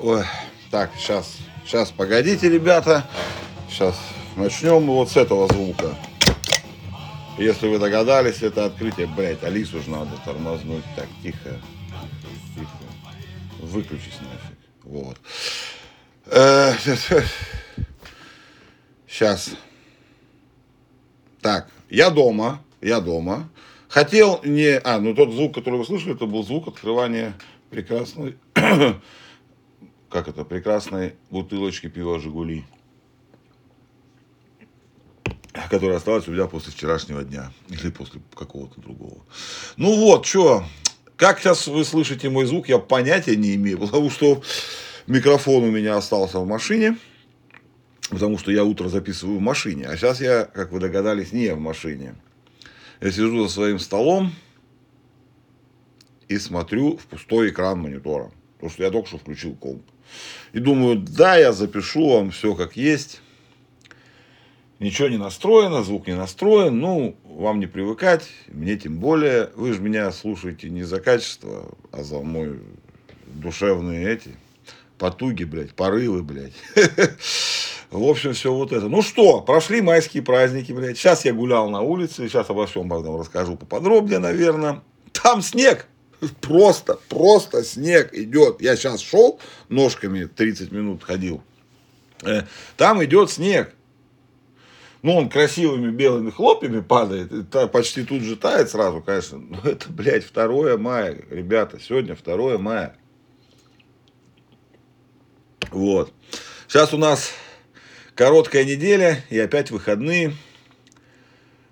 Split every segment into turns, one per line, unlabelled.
Ой, так, сейчас, сейчас, погодите, ребята. Сейчас начнем вот с этого звука. Если вы догадались, это открытие, блядь, Алису же надо тормознуть. Так, тихо, тихо. Выключись нафиг. Вот. Сейчас. Так, я дома, я дома. Хотел не... А, ну тот звук, который вы слышали, это был звук открывания прекрасной... как это? Прекрасной бутылочки пива «Жигули» которая осталась у меня после вчерашнего дня или после какого-то другого. Ну вот, что, как сейчас вы слышите мой звук, я понятия не имею, потому что микрофон у меня остался в машине, потому что я утро записываю в машине, а сейчас я, как вы догадались, не в машине. Я сижу за своим столом и смотрю в пустой экран монитора, потому что я только что включил комп. И думаю, да, я запишу вам все как есть ничего не настроено, звук не настроен, ну, вам не привыкать, мне тем более. Вы же меня слушаете не за качество, а за мой душевные эти потуги, блядь, порывы, блядь. В общем, все вот это. Ну что, прошли майские праздники, блядь. Сейчас я гулял на улице, сейчас обо всем потом расскажу поподробнее, наверное. Там снег. Просто, просто снег идет. Я сейчас шел, ножками 30 минут ходил. Э, там идет снег ну, он красивыми белыми хлопьями падает, и почти тут же тает сразу, конечно. Но это, блядь, 2 мая, ребята, сегодня 2 мая. Вот. Сейчас у нас короткая неделя и опять выходные.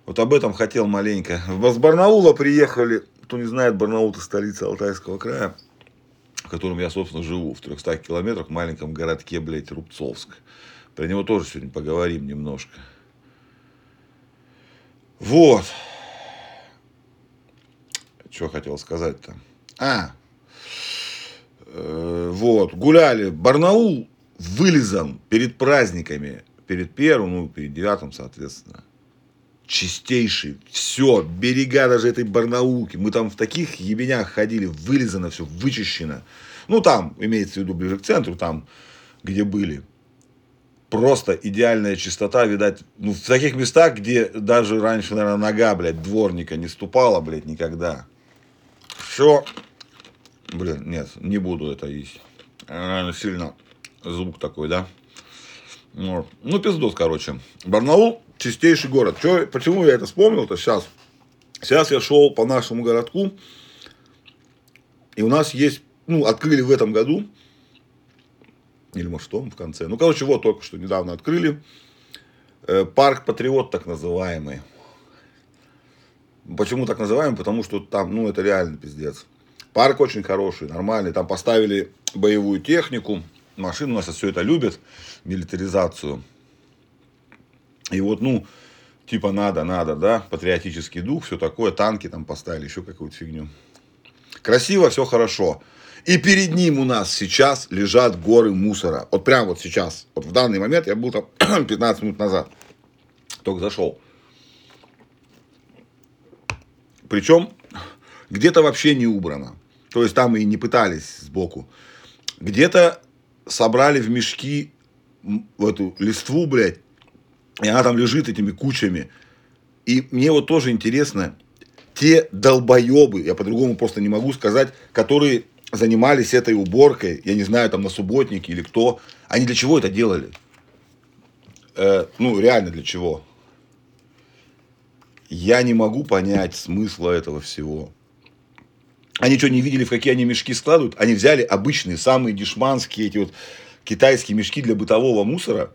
Вот об этом хотел маленько. С Барнаула приехали, кто не знает, Барнаул это столица Алтайского края, в котором я, собственно, живу, в 300 километрах, в маленьком городке, блядь, Рубцовск. Про него тоже сегодня поговорим немножко. Вот. Что хотел сказать-то? А, э, вот, гуляли. Барнаул вылезан перед праздниками, перед первым, ну, перед девятым, соответственно. Чистейший, все, берега даже этой Барнаулки. Мы там в таких ебенях ходили, вылезано все, вычищено. Ну, там, имеется в виду ближе к центру, там, где были просто идеальная чистота, видать, ну, в таких местах, где даже раньше, наверное, нога, блядь, дворника не ступала, блядь, никогда. Все. Блин, нет, не буду это есть. Сильно звук такой, да? Ну, ну пиздос, короче. Барнаул чистейший город. Чё, почему я это вспомнил-то сейчас? Сейчас я шел по нашему городку, и у нас есть, ну, открыли в этом году или может в конце. Ну, короче, вот только что недавно открыли. Э, парк Патриот так называемый. Почему так называемый? Потому что там, ну, это реально пиздец. Парк очень хороший, нормальный. Там поставили боевую технику. Машины у нас все это любят. Милитаризацию. И вот, ну, типа надо, надо, да, патриотический дух, все такое, танки там поставили, еще какую-то фигню. Красиво, все хорошо. И перед ним у нас сейчас лежат горы мусора. Вот прямо вот сейчас. Вот в данный момент я был там 15 минут назад. Только зашел. Причем где-то вообще не убрано. То есть там и не пытались сбоку. Где-то собрали в мешки в эту листву, блядь, и она там лежит этими кучами. И мне вот тоже интересно, те долбоебы, я по-другому просто не могу сказать, которые занимались этой уборкой, я не знаю, там на субботнике или кто, они для чего это делали? Э, ну, реально для чего? Я не могу понять смысла этого всего. Они что, не видели, в какие они мешки складывают? Они взяли обычные, самые дешманские, эти вот китайские мешки для бытового мусора,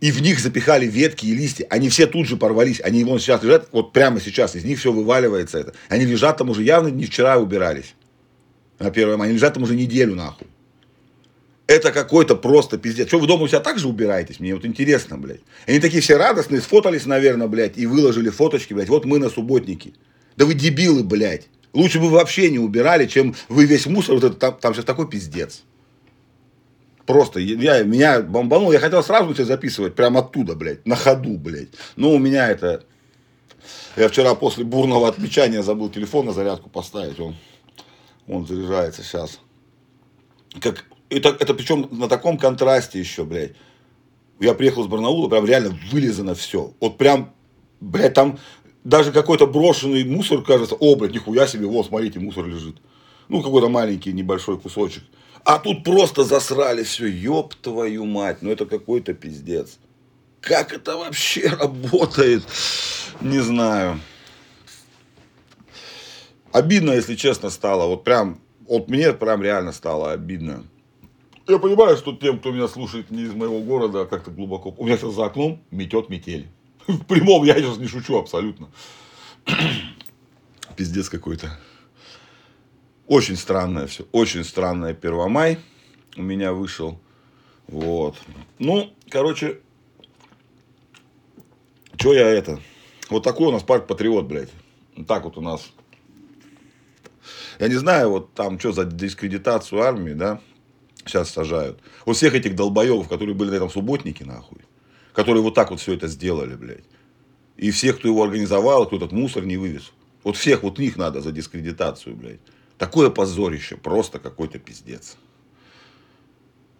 и в них запихали ветки и листья. Они все тут же порвались. Они вон сейчас лежат, вот прямо сейчас, из них все вываливается это. Они лежат там уже явно не вчера убирались на 1 мая, они лежат там уже неделю нахуй. Это какой-то просто пиздец. Что вы дома у себя так же убираетесь? Мне вот интересно, блядь. Они такие все радостные, сфотались, наверное, блядь, и выложили фоточки, блядь. Вот мы на субботнике. Да вы дебилы, блядь. Лучше бы вы вообще не убирали, чем вы весь мусор, вот это, там, там сейчас такой пиздец. Просто я, меня бомбанул, я хотел сразу тебя записывать прямо оттуда, блядь, на ходу, блядь. Но у меня это... Я вчера после бурного отмечания забыл телефон на зарядку поставить, он он заряжается сейчас. как, это, это причем на таком контрасте еще, блядь. Я приехал с Барнаула, прям реально вылезано все. Вот прям, блядь, там даже какой-то брошенный мусор, кажется, о, блядь, нихуя себе, вот, смотрите, мусор лежит. Ну, какой-то маленький небольшой кусочек. А тут просто засрали все, ёб твою мать, ну это какой-то пиздец. Как это вообще работает, не знаю. Обидно, если честно, стало. Вот прям, вот мне прям реально стало обидно. Я понимаю, что тем, кто меня слушает не из моего города, а как-то глубоко. У меня сейчас за окном метет метель. В прямом я сейчас не шучу абсолютно. Пиздец какой-то. Очень странное все. Очень странное Первомай у меня вышел. Вот. Ну, короче, что я это? Вот такой у нас парк Патриот, блядь. Так вот у нас. Я не знаю, вот там что за дискредитацию армии, да, сейчас сажают. Вот всех этих долбоебов, которые были на этом субботнике, нахуй. Которые вот так вот все это сделали, блядь. И всех, кто его организовал, кто этот мусор не вывез. Вот всех вот них надо за дискредитацию, блядь. Такое позорище, просто какой-то пиздец.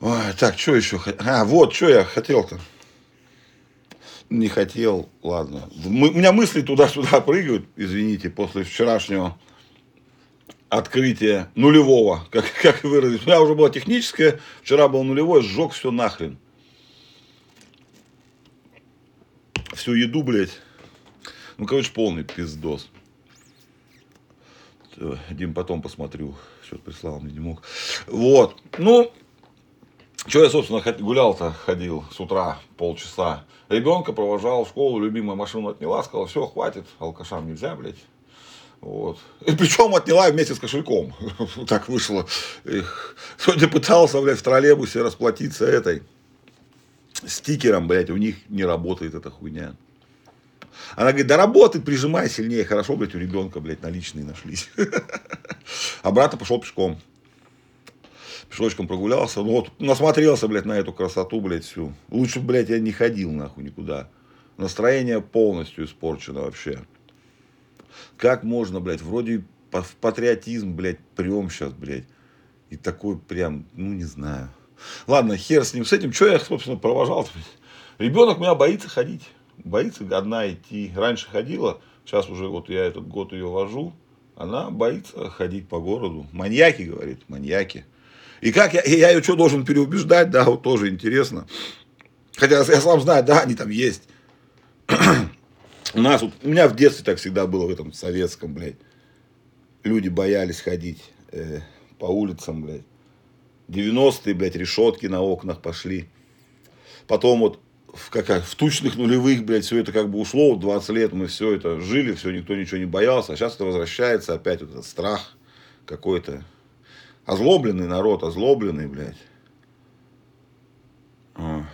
Ой, так, что еще? А, вот, что я хотел-то. Не хотел, ладно. У меня мысли туда-сюда прыгают, извините, после вчерашнего открытия нулевого, как, как выразить. У меня уже было техническое, вчера был нулевой, сжег все нахрен. Всю еду, блядь. Ну, короче, полный пиздос. Дим, потом посмотрю. Что-то прислал мне не мог. Вот. Ну, что я, собственно, гулял-то, ходил с утра полчаса. Ребенка провожал в школу, любимая машину отняла, сказала, все, хватит, алкашам нельзя, блядь. Вот. И причем отняла вместе с кошельком. так вышло. Сегодня пытался, блядь, в троллейбусе расплатиться этой стикером, блядь, у них не работает эта хуйня. Она говорит, да работай, прижимай сильнее. Хорошо, блядь, у ребенка, блядь, наличные нашлись. А брата пошел пешком. Пешочком прогулялся. Ну вот, насмотрелся, блядь, на эту красоту, блядь, всю. Лучше, блядь, я не ходил, нахуй, никуда. Настроение полностью испорчено вообще. Как можно, блядь, вроде в патриотизм, блядь, прем сейчас, блядь. И такой прям, ну, не знаю. Ладно, хер с ним, с этим. Что я, собственно, провожал? Ребенок меня боится ходить боится одна идти. Раньше ходила, сейчас уже вот я этот год ее вожу. Она боится ходить по городу. Маньяки, говорит, маньяки. И как я, я ее что должен переубеждать, да, вот тоже интересно. Хотя я сам знаю, да, они там есть. У нас, вот, у меня в детстве так всегда было в этом советском, блядь. Люди боялись ходить э, по улицам, блядь. 90-е, блядь, решетки на окнах пошли. Потом вот в, как, в тучных нулевых, блядь, все это как бы ушло, 20 лет мы все это жили, все, никто ничего не боялся, а сейчас это возвращается опять вот этот страх какой-то. Озлобленный народ, озлобленный, блядь. А.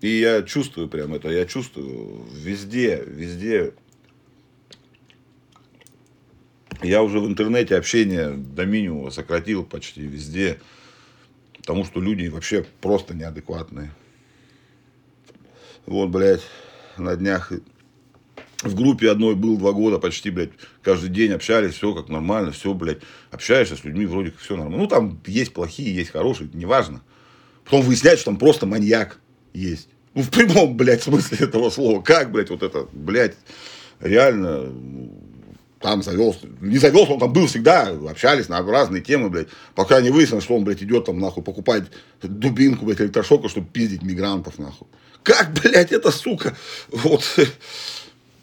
И я чувствую прям это, я чувствую везде, везде. Я уже в интернете общение до минимума сократил почти везде, потому что люди вообще просто неадекватные. Вот, блядь, на днях в группе одной был два года почти, блядь, каждый день общались, все как нормально, все, блядь, общаешься с людьми, вроде как все нормально. Ну, там есть плохие, есть хорошие, неважно. Потом выясняется, что там просто маньяк есть. Ну, в прямом, блядь, смысле этого слова. Как, блядь, вот это, блядь, реально, там завелся, не завелся, он там был всегда, общались на разные темы, блядь, пока не выяснилось, что он, блядь, идет там, нахуй, покупать дубинку, блядь, электрошока, чтобы пиздить мигрантов, нахуй. Как, блядь, эта сука? Вот.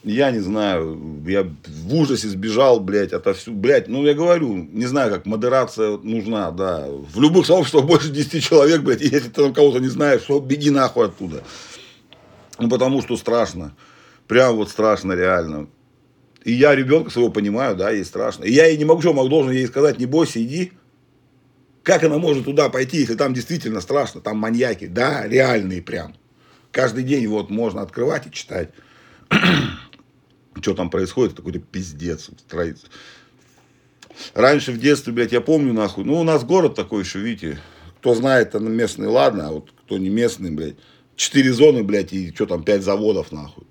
Я не знаю, я в ужасе сбежал, блядь, отовсюду, блядь, ну, я говорю, не знаю, как модерация нужна, да, в любых сообществах больше 10 человек, блядь, если ты там кого-то не знаешь, что беги нахуй оттуда, ну, потому что страшно, прям вот страшно реально, и я ребенка своего понимаю, да, ей страшно, и я ей не могу, что должен ей сказать, не бойся, иди, как она может туда пойти, если там действительно страшно, там маньяки, да, реальные прям, Каждый день вот можно открывать и читать. Что там происходит, какой-то пиздец устроится. Раньше в детстве, блядь, я помню, нахуй, ну, у нас город такой еще, видите, кто знает, он местный, ладно, а вот кто не местный, блядь, четыре зоны, блядь, и что там, пять заводов, нахуй.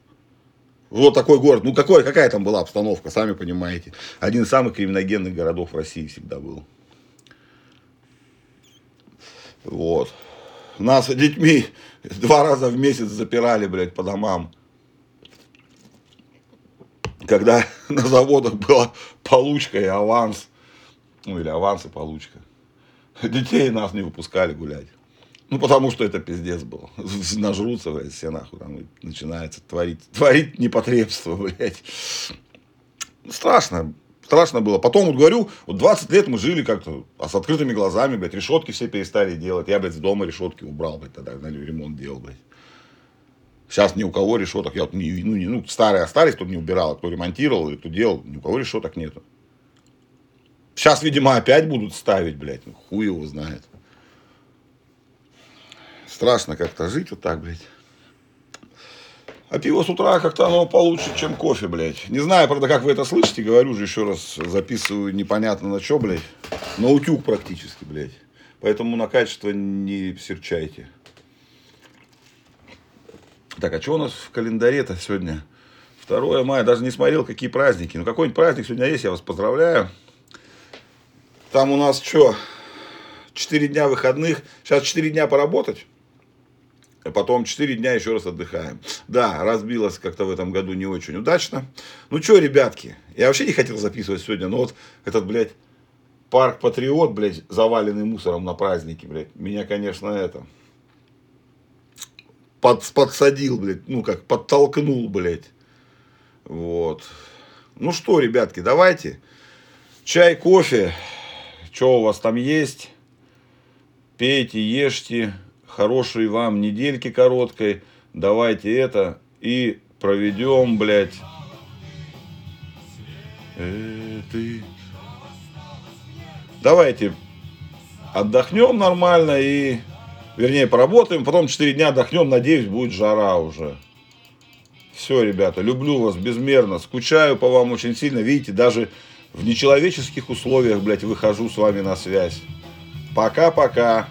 Вот такой город. Ну, какой, какая там была обстановка, сами понимаете. Один из самых криминогенных городов России всегда был. Вот. Нас детьми два раза в месяц запирали, блядь, по домам. Когда на заводах была получка и аванс. Ну, или аванс и получка. Детей нас не выпускали гулять. Ну, потому что это пиздец был. Нажрутся, блядь, все нахуй. Там начинается творить, творить непотребство, блядь. Страшно. Страшно было. Потом, вот говорю, вот 20 лет мы жили как-то а с открытыми глазами, блядь, решетки все перестали делать. Я, блядь, с дома решетки убрал, блядь, тогда на ремонт делал, блядь. Сейчас ни у кого решеток, я вот не, ну, не, ну, старые остались, кто не убирал, кто ремонтировал, кто делал, ни у кого решеток нету. Сейчас, видимо, опять будут ставить, блядь, ну, хуй его знает. Страшно как-то жить вот так, блядь. А пиво с утра как-то оно получше, чем кофе, блядь. Не знаю, правда, как вы это слышите, говорю же еще раз, записываю непонятно на что, блядь. На утюг практически, блядь. Поэтому на качество не серчайте. Так, а что у нас в календаре-то сегодня? 2 мая, даже не смотрел, какие праздники. Ну, какой-нибудь праздник сегодня есть, я вас поздравляю. Там у нас что, 4 дня выходных. Сейчас 4 дня поработать. Потом 4 дня еще раз отдыхаем. Да, разбилось как-то в этом году не очень удачно. Ну что, ребятки, я вообще не хотел записывать сегодня, но вот этот, блядь, парк Патриот, блядь, заваленный мусором на празднике, блядь, меня, конечно, это, под, подсадил, блядь, ну как, подтолкнул, блядь. Вот. Ну что, ребятки, давайте. Чай, кофе, что у вас там есть, пейте, ешьте, хорошей вам недельки короткой, давайте это и проведем, блядь. Э. Давайте отдохнем нормально и, вернее, поработаем, потом 4 дня отдохнем, надеюсь, будет жара уже. Все, ребята, люблю вас безмерно, скучаю по вам очень сильно, видите, даже в нечеловеческих условиях, блядь, выхожу с вами на связь. Пока-пока.